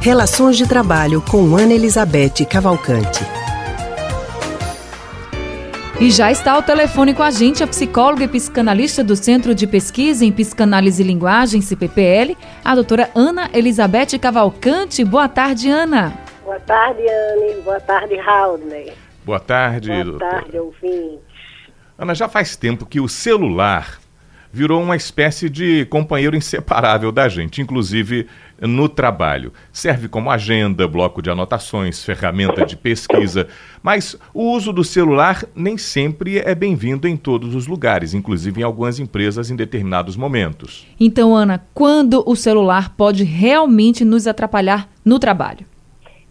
Relações de Trabalho com Ana Elizabeth Cavalcante. E já está ao telefone com a gente a psicóloga e psicanalista do Centro de Pesquisa em Psicanálise e Linguagem, CPPL, a doutora Ana Elizabeth Cavalcante. Boa tarde, Ana. Boa tarde, Anne. Boa tarde, Raudney. Boa tarde, Boa doutora. tarde, ouvintes. Ana, já faz tempo que o celular virou uma espécie de companheiro inseparável da gente, inclusive no trabalho. Serve como agenda, bloco de anotações, ferramenta de pesquisa, mas o uso do celular nem sempre é bem-vindo em todos os lugares, inclusive em algumas empresas em determinados momentos. Então, Ana, quando o celular pode realmente nos atrapalhar no trabalho?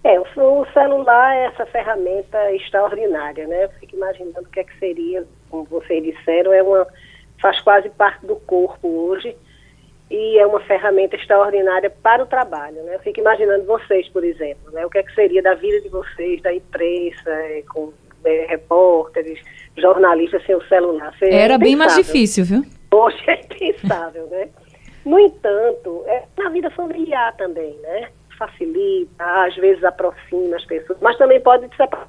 É, o celular é essa ferramenta extraordinária, né? Eu fico imaginando o que é que seria, como vocês disseram, é uma faz quase parte do corpo hoje e é uma ferramenta extraordinária para o trabalho. Né? Eu fico imaginando vocês, por exemplo, né? o que, é que seria da vida de vocês, da imprensa, é, com é, repórteres, jornalistas sem o celular. Seria Era bem mais difícil, viu? Poxa, é impensável, né? No entanto, é, na vida familiar também, né? Facilita, às vezes aproxima as pessoas, mas também pode separar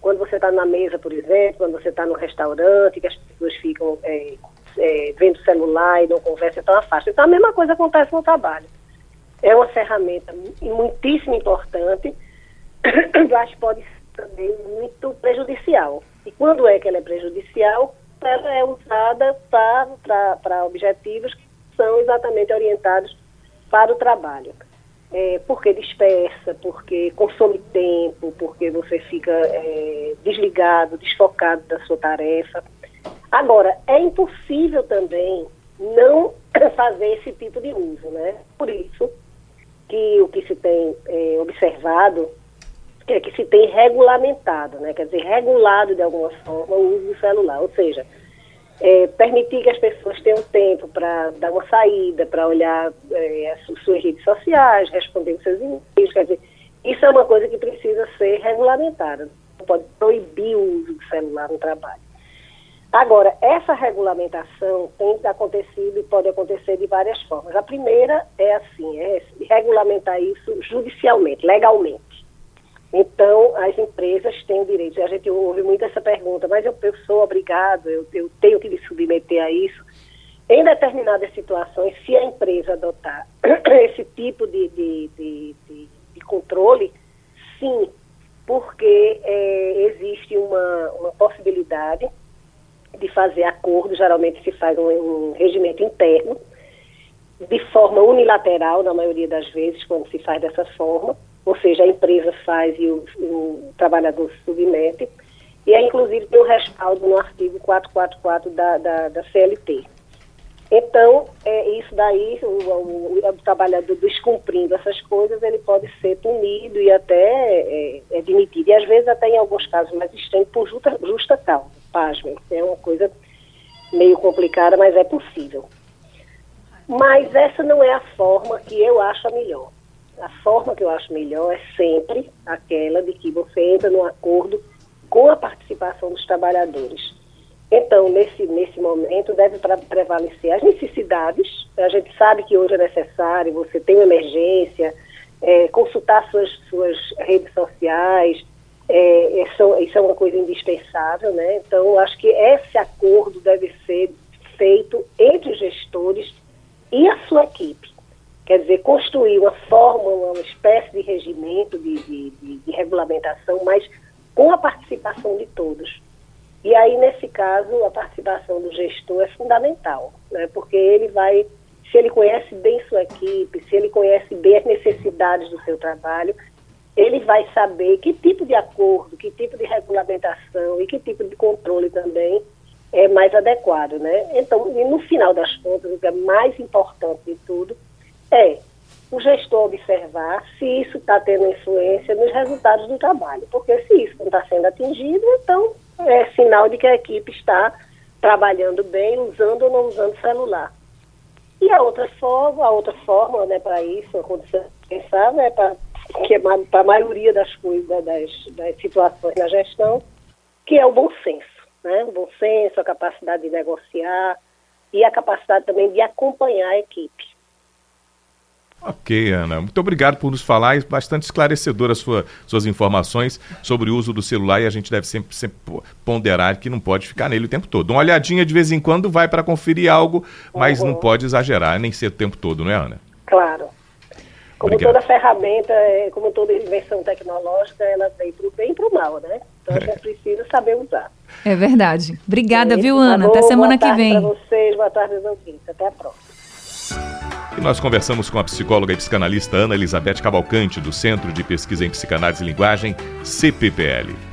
quando você está na mesa, por exemplo, quando você está no restaurante, que as pessoas ficam é, é, vendo celular e não conversam, então afasta. Então a mesma coisa acontece no trabalho. É uma ferramenta muitíssimo importante, mas pode ser também muito prejudicial. E quando é que ela é prejudicial? Ela é usada para objetivos que são exatamente orientados para o trabalho é, porque dispersa, porque consome tempo, porque você fica é, desligado, desfocado da sua tarefa. Agora, é impossível também não fazer esse tipo de uso, né? Por isso que o que se tem é, observado é que se tem regulamentado, né? Quer dizer, regulado de alguma forma o uso do celular, ou seja, é, permitir que as pessoas tenham tempo para dar uma saída, para olhar é, as suas redes sociais, responder os seus e-mails, quer dizer, isso é uma coisa que precisa ser regulamentada. Não pode proibir o uso do celular no trabalho. Agora, essa regulamentação tem acontecido e pode acontecer de várias formas. A primeira é assim, é regulamentar isso judicialmente, legalmente. Então, as empresas têm o direito. A gente ouve muito essa pergunta, mas eu, eu obrigado, eu, eu, tenho que me submeter a isso. Em determinadas situações, se a empresa adotar esse tipo de, de, de, de, de controle, sim, porque é, existe uma, uma possibilidade de fazer acordo, geralmente se faz um, um regimento interno, de forma unilateral, na maioria das vezes, quando se faz dessa forma, ou seja, a empresa faz e o, o trabalhador se submete, e é inclusive tem o respaldo no artigo 444 da, da, da CLT. Então, é, isso daí, o, o, o, trabalhador descumprindo essas coisas, ele pode ser punido e até é, é demitido. E às vezes até em alguns casos mais extremos por justa, justa causa. Pasmem, é uma coisa meio complicada, mas é possível. Mas essa não é a forma que eu acho a melhor a forma que eu acho melhor é sempre aquela de que você entra num acordo com a participação dos trabalhadores. Então, nesse, nesse momento, deve prevalecer as necessidades. A gente sabe que hoje é necessário, você tem uma emergência, é, consultar suas, suas redes sociais, é, isso, isso é uma coisa indispensável, né? Então, acho que esse acordo deve ser feito entre os gestores e a sua equipe. Quer dizer, construir uma fórmula, uma espécie de regimento, de, de, de, de regulamentação, mas com a participação de todos. E aí, nesse caso, a participação do gestor é fundamental, né? porque ele vai, se ele conhece bem sua equipe, se ele conhece bem as necessidades do seu trabalho, ele vai saber que tipo de acordo, que tipo de regulamentação e que tipo de controle também é mais adequado, né? Então, no final das contas, o que é mais importante de tudo é o gestor observar se isso está tendo influência nos resultados do trabalho. Porque se isso não está sendo atingido, então é sinal de que a equipe está trabalhando bem, usando ou não usando celular. E a outra forma, a outra forma né, para isso, a condição pensável é para que é para a maioria das coisas, das, das situações na gestão, que é o bom senso. Né? O bom senso, a capacidade de negociar e a capacidade também de acompanhar a equipe. Ok, Ana. Muito obrigado por nos falar e bastante esclarecedora sua, suas informações sobre o uso do celular e a gente deve sempre, sempre ponderar que não pode ficar nele o tempo todo. Uma olhadinha de vez em quando vai para conferir algo, mas uhum. não pode exagerar, nem ser o tempo todo, não é, Ana? Claro. Como Obrigado. toda ferramenta, é, como toda invenção tecnológica, ela vem para o bem e para o mal, né? Então a gente é. precisa saber usar. É verdade. Obrigada, viu, Ana? Até semana que vem. Boa tarde para vocês, boa tarde aos ouvintes. Até a próxima. E nós conversamos com a psicóloga e psicanalista Ana Elizabeth Cavalcante, do Centro de Pesquisa em Psicanálise e Linguagem, CPPL.